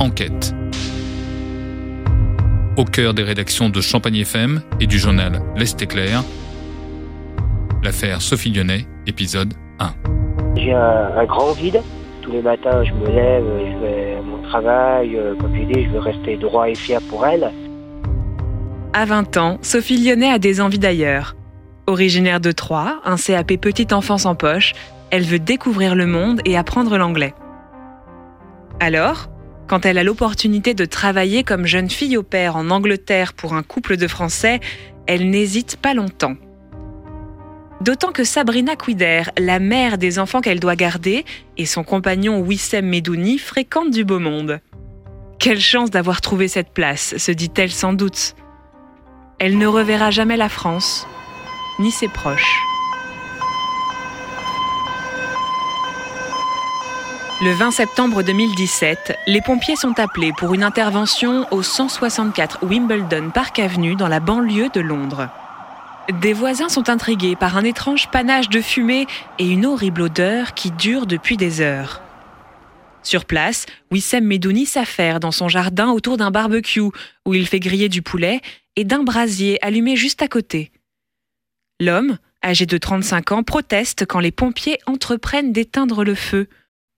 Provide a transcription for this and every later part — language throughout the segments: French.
Enquête. Au cœur des rédactions de Champagne FM et du journal L'Est éclair, l'affaire Sophie Lyonnais, épisode 1. J'ai un, grand vide. Tous les matins, je me lève, je vais à mon travail. euh, Comme je dis, je veux rester droit et fier pour elle. À 20 ans, Sophie Lyonnais a des envies d'ailleurs. Originaire de Troyes, un CAP petite enfance en poche, elle veut découvrir le monde et apprendre l'anglais. Alors, quand elle a l'opportunité de travailler comme jeune fille au père en Angleterre pour un couple de Français, elle n'hésite pas longtemps. D'autant que Sabrina Quider, la mère des enfants qu'elle doit garder, et son compagnon Wissem Medouni fréquentent du beau monde. Quelle chance d'avoir trouvé cette place, se dit-elle sans doute. Elle ne reverra jamais la France, ni ses proches. Le 20 septembre 2017, les pompiers sont appelés pour une intervention au 164 Wimbledon Park Avenue dans la banlieue de Londres. Des voisins sont intrigués par un étrange panache de fumée et une horrible odeur qui dure depuis des heures. Sur place, Wissem Medouni s'affaire dans son jardin autour d'un barbecue où il fait griller du poulet et d'un brasier allumé juste à côté. L'homme, âgé de 35 ans, proteste quand les pompiers entreprennent d'éteindre le feu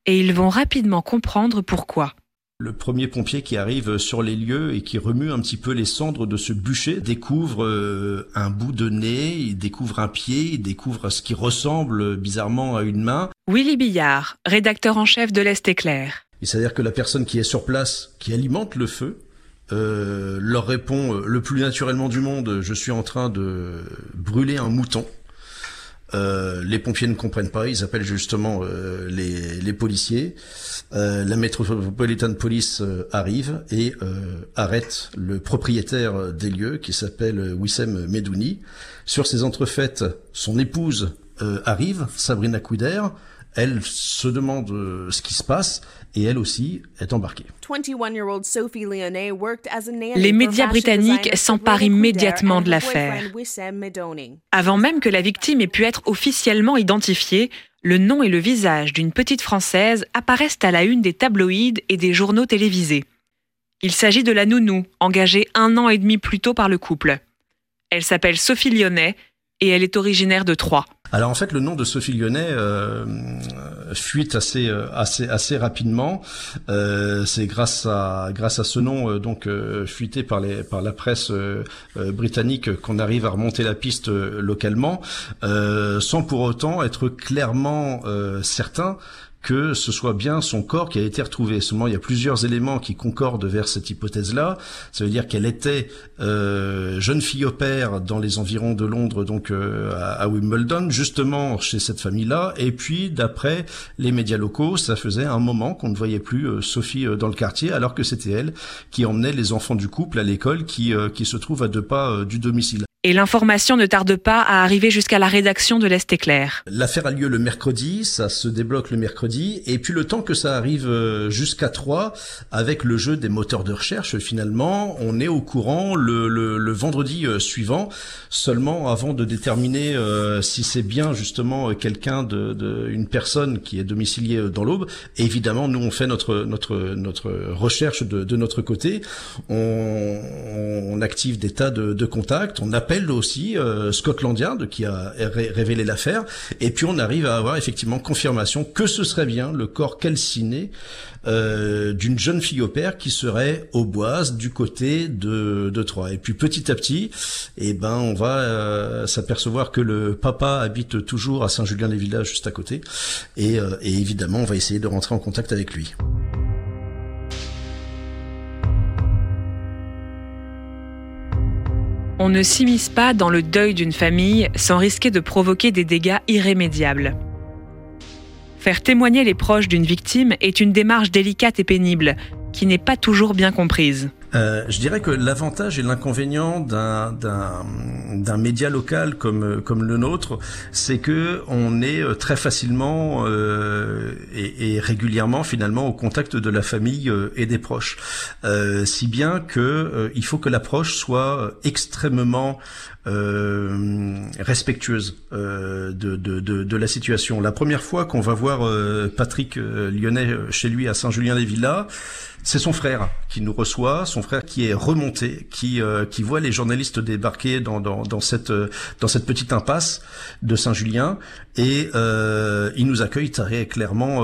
et ils vont rapidement comprendre pourquoi. Le premier pompier qui arrive sur les lieux et qui remue un petit peu les cendres de ce bûcher découvre euh, un bout de nez, il découvre un pied, il découvre ce qui ressemble bizarrement à une main. Willy Billard, rédacteur en chef de l'Est éclair. Il s'avère que la personne qui est sur place, qui alimente le feu, euh, leur répond euh, le plus naturellement du monde, je suis en train de brûler un mouton. Euh, les pompiers ne comprennent pas, ils appellent justement euh, les, les policiers. Euh, la Metropolitan Police euh, arrive et arrête le propriétaire des lieux qui s'appelle Wissem Medouni. Sur ces entrefaites, son épouse arrive, Sabrina Quider. Elle se demande euh, ce qui se passe et elle aussi est embarquée. Les médias britanniques s'emparent immédiatement de l'affaire. Avant même que la victime ait pu être officiellement identifiée, le nom et le visage d'une petite Française apparaissent à la une des tabloïds et des journaux télévisés. Il s'agit de la nounou, engagée un an et demi plus tôt par le couple. Elle s'appelle Sophie Lyonnais et elle est originaire de Troyes. Alors en fait, le nom de Sophie Lyonnais euh, fuite assez euh, assez assez rapidement. Euh, c'est grâce à grâce à ce nom donc fuité par les par la presse britannique qu'on arrive à remonter la piste localement, sans pour autant être clairement certain que ce soit bien son corps qui a été retrouvé. Seulement, il y a plusieurs éléments qui concordent vers cette hypothèse-là. Ça veut dire qu'elle était euh, jeune fille au père dans les environs de Londres, donc euh, à, Wimbledon, justement chez cette famille-là. Et puis, d'après les médias locaux, ça faisait un moment qu'on ne voyait plus euh, Sophie dans le quartier, alors que c'était elle qui emmenait les enfants du couple à l'école, qui, qui se trouve à deux pas du domicile. Et l'information ne tarde pas à arriver jusqu'à la rédaction de l'Est éclair. L'affaire a lieu le mercredi, ça se débloque le mercredi, et puis le temps que ça arrive euh, jusqu'à 3, avec le jeu des moteurs de recherche, finalement, on est au courant le, le, le vendredi euh, suivant, seulement avant de déterminer euh, si c'est bien justement quelqu'un de, de une personne qui est domiciliée dans l'Aube. Évidemment, nous on fait notre notre notre recherche de, de notre côté, on, on active des tas de contacts, on appelle aussi euh, Scotland Yard qui a ré- révélé l'affaire, et puis on arrive à avoir effectivement confirmation que ce serait bien le corps calciné euh, d'une jeune fille au père qui serait au Boise du côté de, de Troyes. Et puis petit à petit, eh ben on va euh, s'apercevoir que le papa habite toujours à Saint-Julien-les-Villages juste à côté, et évidemment on va essayer de rentrer en contact avec lui. On ne s'immisce pas dans le deuil d'une famille sans risquer de provoquer des dégâts irrémédiables. Faire témoigner les proches d'une victime est une démarche délicate et pénible, qui n'est pas toujours bien comprise. Euh, je dirais que l'avantage et l'inconvénient d'un d'un média local comme comme le nôtre, c'est que on est euh, très facilement euh, et, et, régulièrement finalement au contact de la famille euh, et des proches, euh, si bien que il faut que l'approche soit extrêmement respectueuse de, de, de, de, la situation. La première fois qu'on va voir Patrick Lyonnais chez lui à Saint-Julien-les-Villas, c'est son frère qui nous reçoit, son frère qui est remonté, qui euh, qui voit les journalistes débarquer dans dans, dans cette euh, dans cette petite impasse de Saint-Julien et euh, il nous accueille très clairement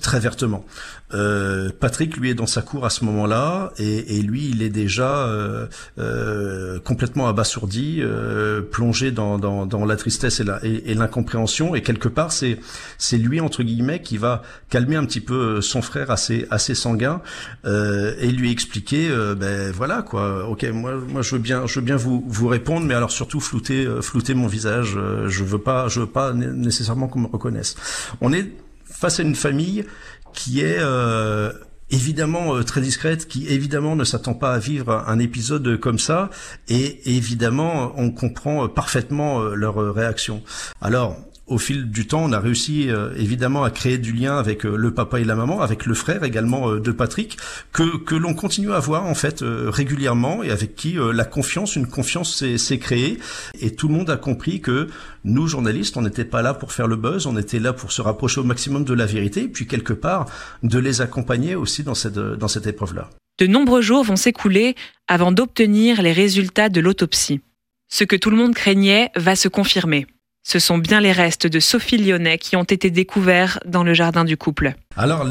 très vertement. Euh, Patrick, lui, est dans sa cour à ce moment-là, et, et, lui, il est déjà euh, euh, complètement abasourdi, euh, plongé dans, dans, dans, la tristesse et l'incompréhension. Et, et, quelque part, c'est c'est lui entre guillemets qui va calmer un petit peu son frère assez assez sanguin euh, et lui expliquer, ben voilà quoi. Ok, moi moi je veux bien je veux bien vous vous répondre, mais alors surtout flouter flouter mon visage. je veux pas je veux pas nécessairement qu'on me reconnaisse. On est face à une famille qui est euh, évidemment euh, très discrète, qui évidemment ne s'attend pas à vivre un épisode comme ça, et évidemment on comprend parfaitement euh, leur réaction. Alors au fil du temps, on a réussi euh, évidemment à créer du lien avec euh, le papa et la maman, avec le frère également euh, de Patrick, que, que l'on continue à voir en fait régulièrement et avec qui la confiance, une confiance s'est créée. Et tout le monde a compris que nous, journalistes, on n'était pas là pour faire le buzz, on était là pour se rapprocher au maximum de la vérité, puis quelque part de les accompagner aussi dans cette, dans cette épreuve-là. De nombreux jours vont s'écouler avant d'obtenir les résultats de l'autopsie. Ce que tout le monde craignait va se confirmer. Ce sont bien les restes de Sophie Lyonnais qui ont été découverts dans le jardin du couple. Alors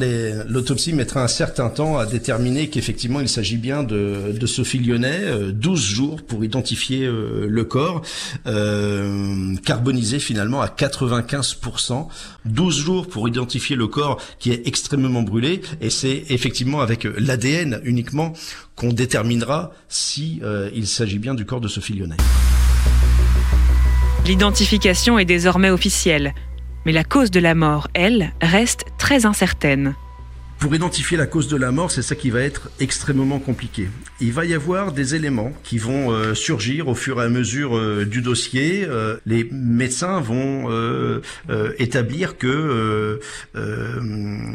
l'autopsie mettra un certain temps à déterminer qu'effectivement il s'agit bien de, Sophie Lyonnais, 12 euh, jours pour identifier euh, le corps, euh, carbonisé finalement à 95%, 12 jours pour identifier le corps qui est extrêmement brûlé, et c'est effectivement avec l'ADN uniquement qu'on déterminera si il s'agit bien du corps de Sophie Lyonnais. L'identification est désormais officielle, mais la cause de la mort, elle, reste très incertaine. Pour identifier la cause de la mort, c'est ça qui va être extrêmement compliqué. Il va y avoir des éléments qui vont euh, surgir au fur et à mesure euh, du dossier. Euh, les médecins vont établir que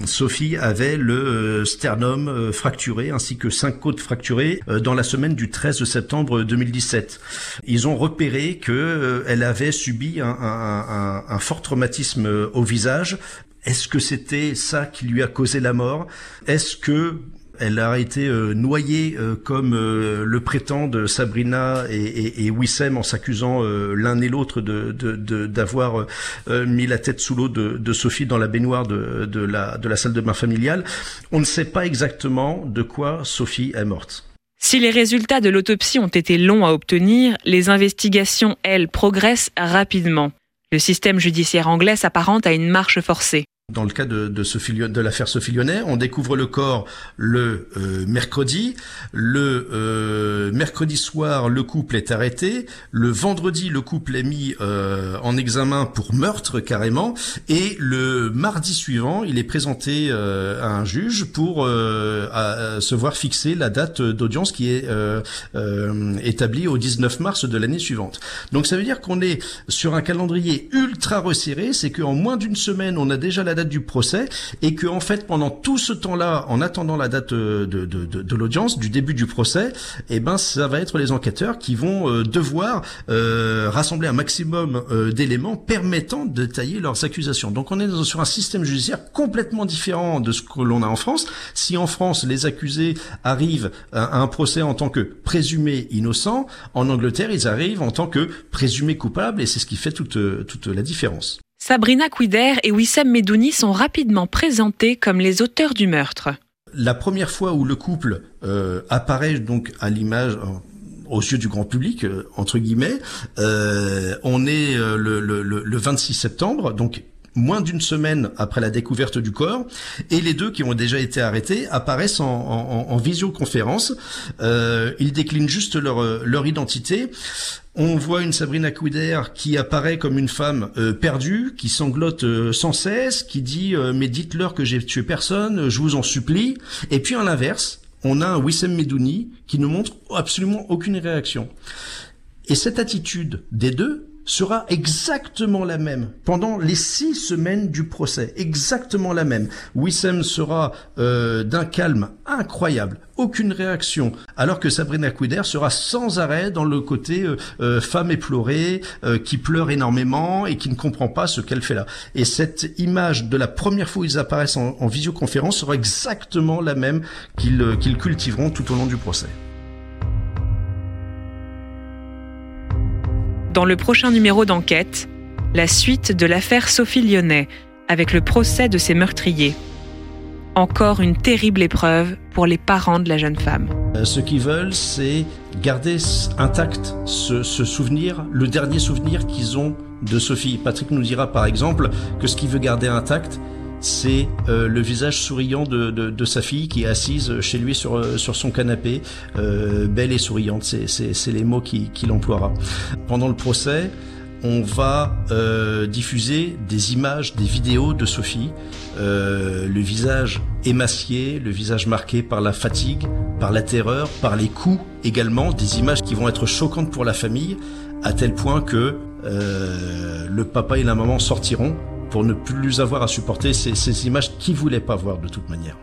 Sophie avait le sternum fracturé ainsi que cinq côtes fracturées dans la semaine du 13 septembre 2017. Ils ont repéré que elle avait subi un, un, un fort traumatisme au visage est-ce que c'était ça qui lui a causé la mort? Est-ce que elle a été euh, noyée euh, comme euh, le prétendent Sabrina et, Wissem en s'accusant l'un et l'autre de, d'avoir mis la tête sous l'eau de, Sophie dans la baignoire de, de, la, de la salle de bain familiale? On ne sait pas exactement de quoi Sophie est morte. Si les résultats de l'autopsie ont été longs à obtenir, les investigations, elles, progressent rapidement. Le système judiciaire anglais s'apparente à une marche forcée. Dans le cas de, de, de l'affaire Sophie Lyonnais, on découvre le corps le euh, mercredi. Le euh, mercredi soir, le couple est arrêté. Le vendredi, le couple est mis euh, en examen pour meurtre carrément. Et le mardi suivant, il est présenté à un juge pour se voir fixer la date d'audience qui est établie au 19 mars de l'année suivante. Donc ça veut dire qu'on est sur un calendrier ultra resserré. C'est qu'en moins d'une semaine, on a déjà la date du procès et que en fait pendant tout ce temps-là, en attendant la date euh, de, l'audience, du début du procès, eh ben ça va être les enquêteurs qui vont euh, devoir euh, rassembler un maximum d'éléments permettant de tailler leurs accusations. Donc on est sur un système judiciaire complètement différent de ce que l'on a en France. Si en France les accusés arrivent à, un procès en tant que présumés innocents, en Angleterre ils arrivent en tant que présumés coupables et c'est ce qui fait toute la différence. Sabrina Quider et Wissem Medouni sont rapidement présentés comme les auteurs du meurtre. La première fois où le couple euh, apparaît donc à l'image euh, aux yeux du grand public, euh, entre guillemets, on est le, le, le 26 septembre, donc moins d'une semaine après la découverte du corps, et les deux qui ont déjà été arrêtés apparaissent en, en, en visioconférence. Euh, ils déclinent juste leur, leur identité. On voit une Sabrina Quider qui apparaît comme une femme euh, perdue, qui sanglote euh, sans cesse, qui dit euh, mais dites-leur que j'ai tué personne, je vous en supplie. Et puis à l'inverse, on a un Wissem Medouni qui ne montre absolument aucune réaction. Et cette attitude des deux sera exactement la même pendant les six semaines du procès, exactement la même. Wissem sera euh, d'un calme incroyable, aucune réaction, alors que Sabrina Quider sera sans arrêt dans le côté euh, euh, femme éplorée, qui pleure énormément et qui ne comprend pas ce qu'elle fait là. Et cette image de la première fois où ils apparaissent en, en visioconférence sera exactement la même qu'ils qu'ils cultiveront tout au long du procès. Dans le prochain numéro d'enquête, la suite de l'affaire Sophie Lyonnais avec le procès de ses meurtriers. Encore une terrible épreuve pour les parents de la jeune femme. Euh, ce qu'ils veulent, c'est garder intact ce, ce souvenir, le dernier souvenir qu'ils ont de Sophie. Patrick nous dira par exemple que ce qu'il veut garder intact, c'est euh, le visage souriant de, de, de, sa fille qui est assise chez lui sur, euh, sur son canapé, euh, belle et souriante, c'est les mots qu'il qui emploiera. Pendant le procès, on va euh, diffuser des images, des vidéos de Sophie, euh, le visage émacié, le visage marqué par la fatigue, par la terreur, par les coups également, des images qui vont être choquantes pour la famille, à tel point que euh, le papa et la maman sortiront pour ne plus avoir à supporter ces, images qu'ils voulaient pas voir de toute manière.